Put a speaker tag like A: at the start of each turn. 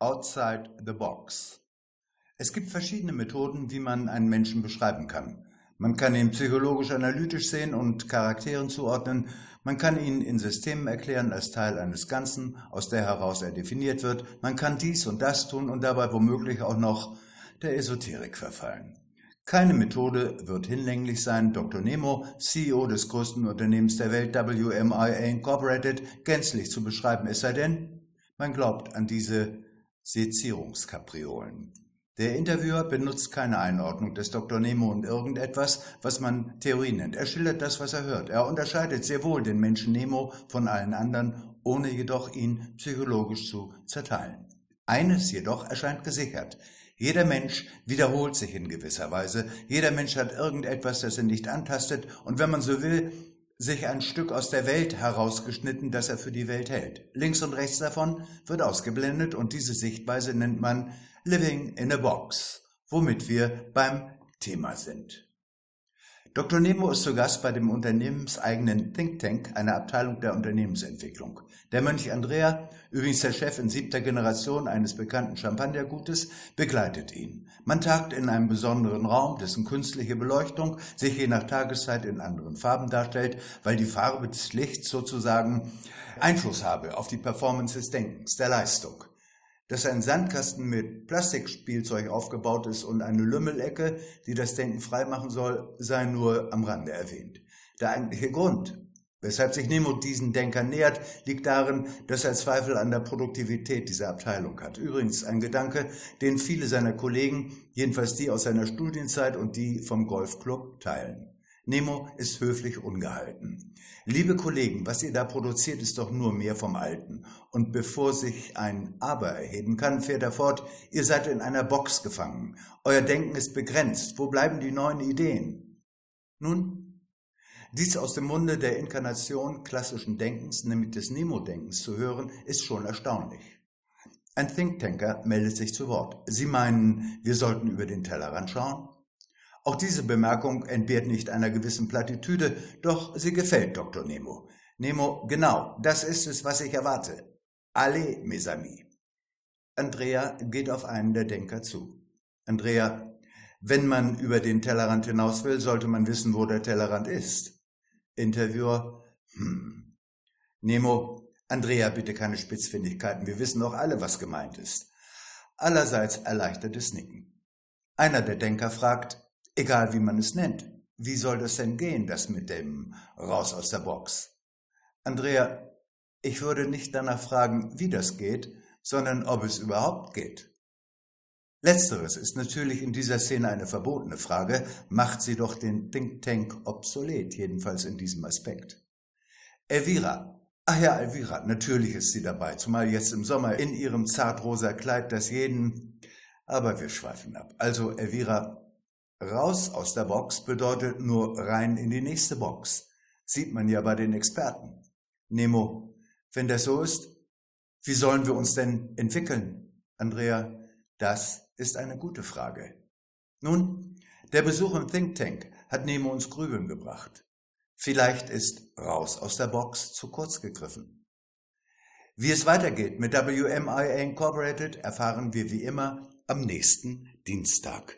A: Outside the Box. Es gibt verschiedene Methoden, wie man einen Menschen beschreiben kann. Man kann ihn psychologisch-analytisch sehen und Charakteren zuordnen. Man kann ihn in Systemen erklären als Teil eines Ganzen, aus der heraus er definiert wird. Man kann dies und das tun und dabei womöglich auch noch der Esoterik verfallen. Keine Methode wird hinlänglich sein, Dr. Nemo, CEO des größten Unternehmens der Welt, WMIA Incorporated, gänzlich zu beschreiben, es sei denn, man glaubt an diese Sezierungskapriolen. Der Interviewer benutzt keine Einordnung des Dr. Nemo und irgendetwas, was man Theorie nennt. Er schildert das, was er hört. Er unterscheidet sehr wohl den Menschen Nemo von allen anderen, ohne jedoch ihn psychologisch zu zerteilen. Eines jedoch erscheint gesichert. Jeder Mensch wiederholt sich in gewisser Weise. Jeder Mensch hat irgendetwas, das er nicht antastet und wenn man so will, sich ein Stück aus der Welt herausgeschnitten, das er für die Welt hält. Links und rechts davon wird ausgeblendet und diese Sichtweise nennt man Living in a Box, womit wir beim Thema sind. Dr. Nemo ist zu Gast bei dem unternehmenseigenen Think Tank, einer Abteilung der Unternehmensentwicklung. Der Mönch Andrea, übrigens der Chef in siebter Generation eines bekannten Champagnergutes, begleitet ihn. Man tagt in einem besonderen Raum, dessen künstliche Beleuchtung sich je nach Tageszeit in anderen Farben darstellt, weil die Farbe des Lichts sozusagen Einfluss habe auf die Performance des Denkens, der Leistung dass ein Sandkasten mit Plastikspielzeug aufgebaut ist und eine Lümmelecke, die das Denken freimachen soll, sei nur am Rande erwähnt. Der eigentliche Grund, weshalb sich Nemo diesen Denkern nähert, liegt darin, dass er Zweifel an der Produktivität dieser Abteilung hat. Übrigens ein Gedanke, den viele seiner Kollegen, jedenfalls die aus seiner Studienzeit und die vom Golfclub, teilen. Nemo ist höflich ungehalten. Liebe Kollegen, was ihr da produziert, ist doch nur mehr vom Alten. Und bevor sich ein Aber erheben kann, fährt er fort, ihr seid in einer Box gefangen. Euer Denken ist begrenzt. Wo bleiben die neuen Ideen? Nun, dies aus dem Munde der Inkarnation klassischen Denkens, nämlich des Nemo-Denkens zu hören, ist schon erstaunlich. Ein Thinktanker meldet sich zu Wort. Sie meinen, wir sollten über den Tellerrand schauen? Auch diese Bemerkung entbehrt nicht einer gewissen Plattitüde, doch sie gefällt Dr. Nemo. Nemo, genau, das ist es, was ich erwarte. Allez, mes amis. Andrea geht auf einen der Denker zu. Andrea, wenn man über den Tellerrand hinaus will, sollte man wissen, wo der Tellerrand ist. Interviewer, hm. Nemo, Andrea, bitte keine Spitzfindigkeiten, wir wissen doch alle, was gemeint ist. Allerseits erleichtertes Nicken. Einer der Denker fragt, Egal wie man es nennt. Wie soll das denn gehen, das mit dem raus aus der Box? Andrea, ich würde nicht danach fragen, wie das geht, sondern ob es überhaupt geht. Letzteres ist natürlich in dieser Szene eine verbotene Frage, macht sie doch den Think Tank obsolet, jedenfalls in diesem Aspekt. Elvira, ach ja, Elvira, natürlich ist sie dabei, zumal jetzt im Sommer in ihrem zartrosa Kleid, das jeden, aber wir schweifen ab. Also, Elvira, Raus aus der Box bedeutet nur rein in die nächste Box. Sieht man ja bei den Experten. Nemo, wenn das so ist, wie sollen wir uns denn entwickeln? Andrea, das ist eine gute Frage. Nun, der Besuch im Think Tank hat Nemo uns Grübeln gebracht. Vielleicht ist raus aus der Box zu kurz gegriffen. Wie es weitergeht mit WMIA Incorporated erfahren wir wie immer am nächsten Dienstag.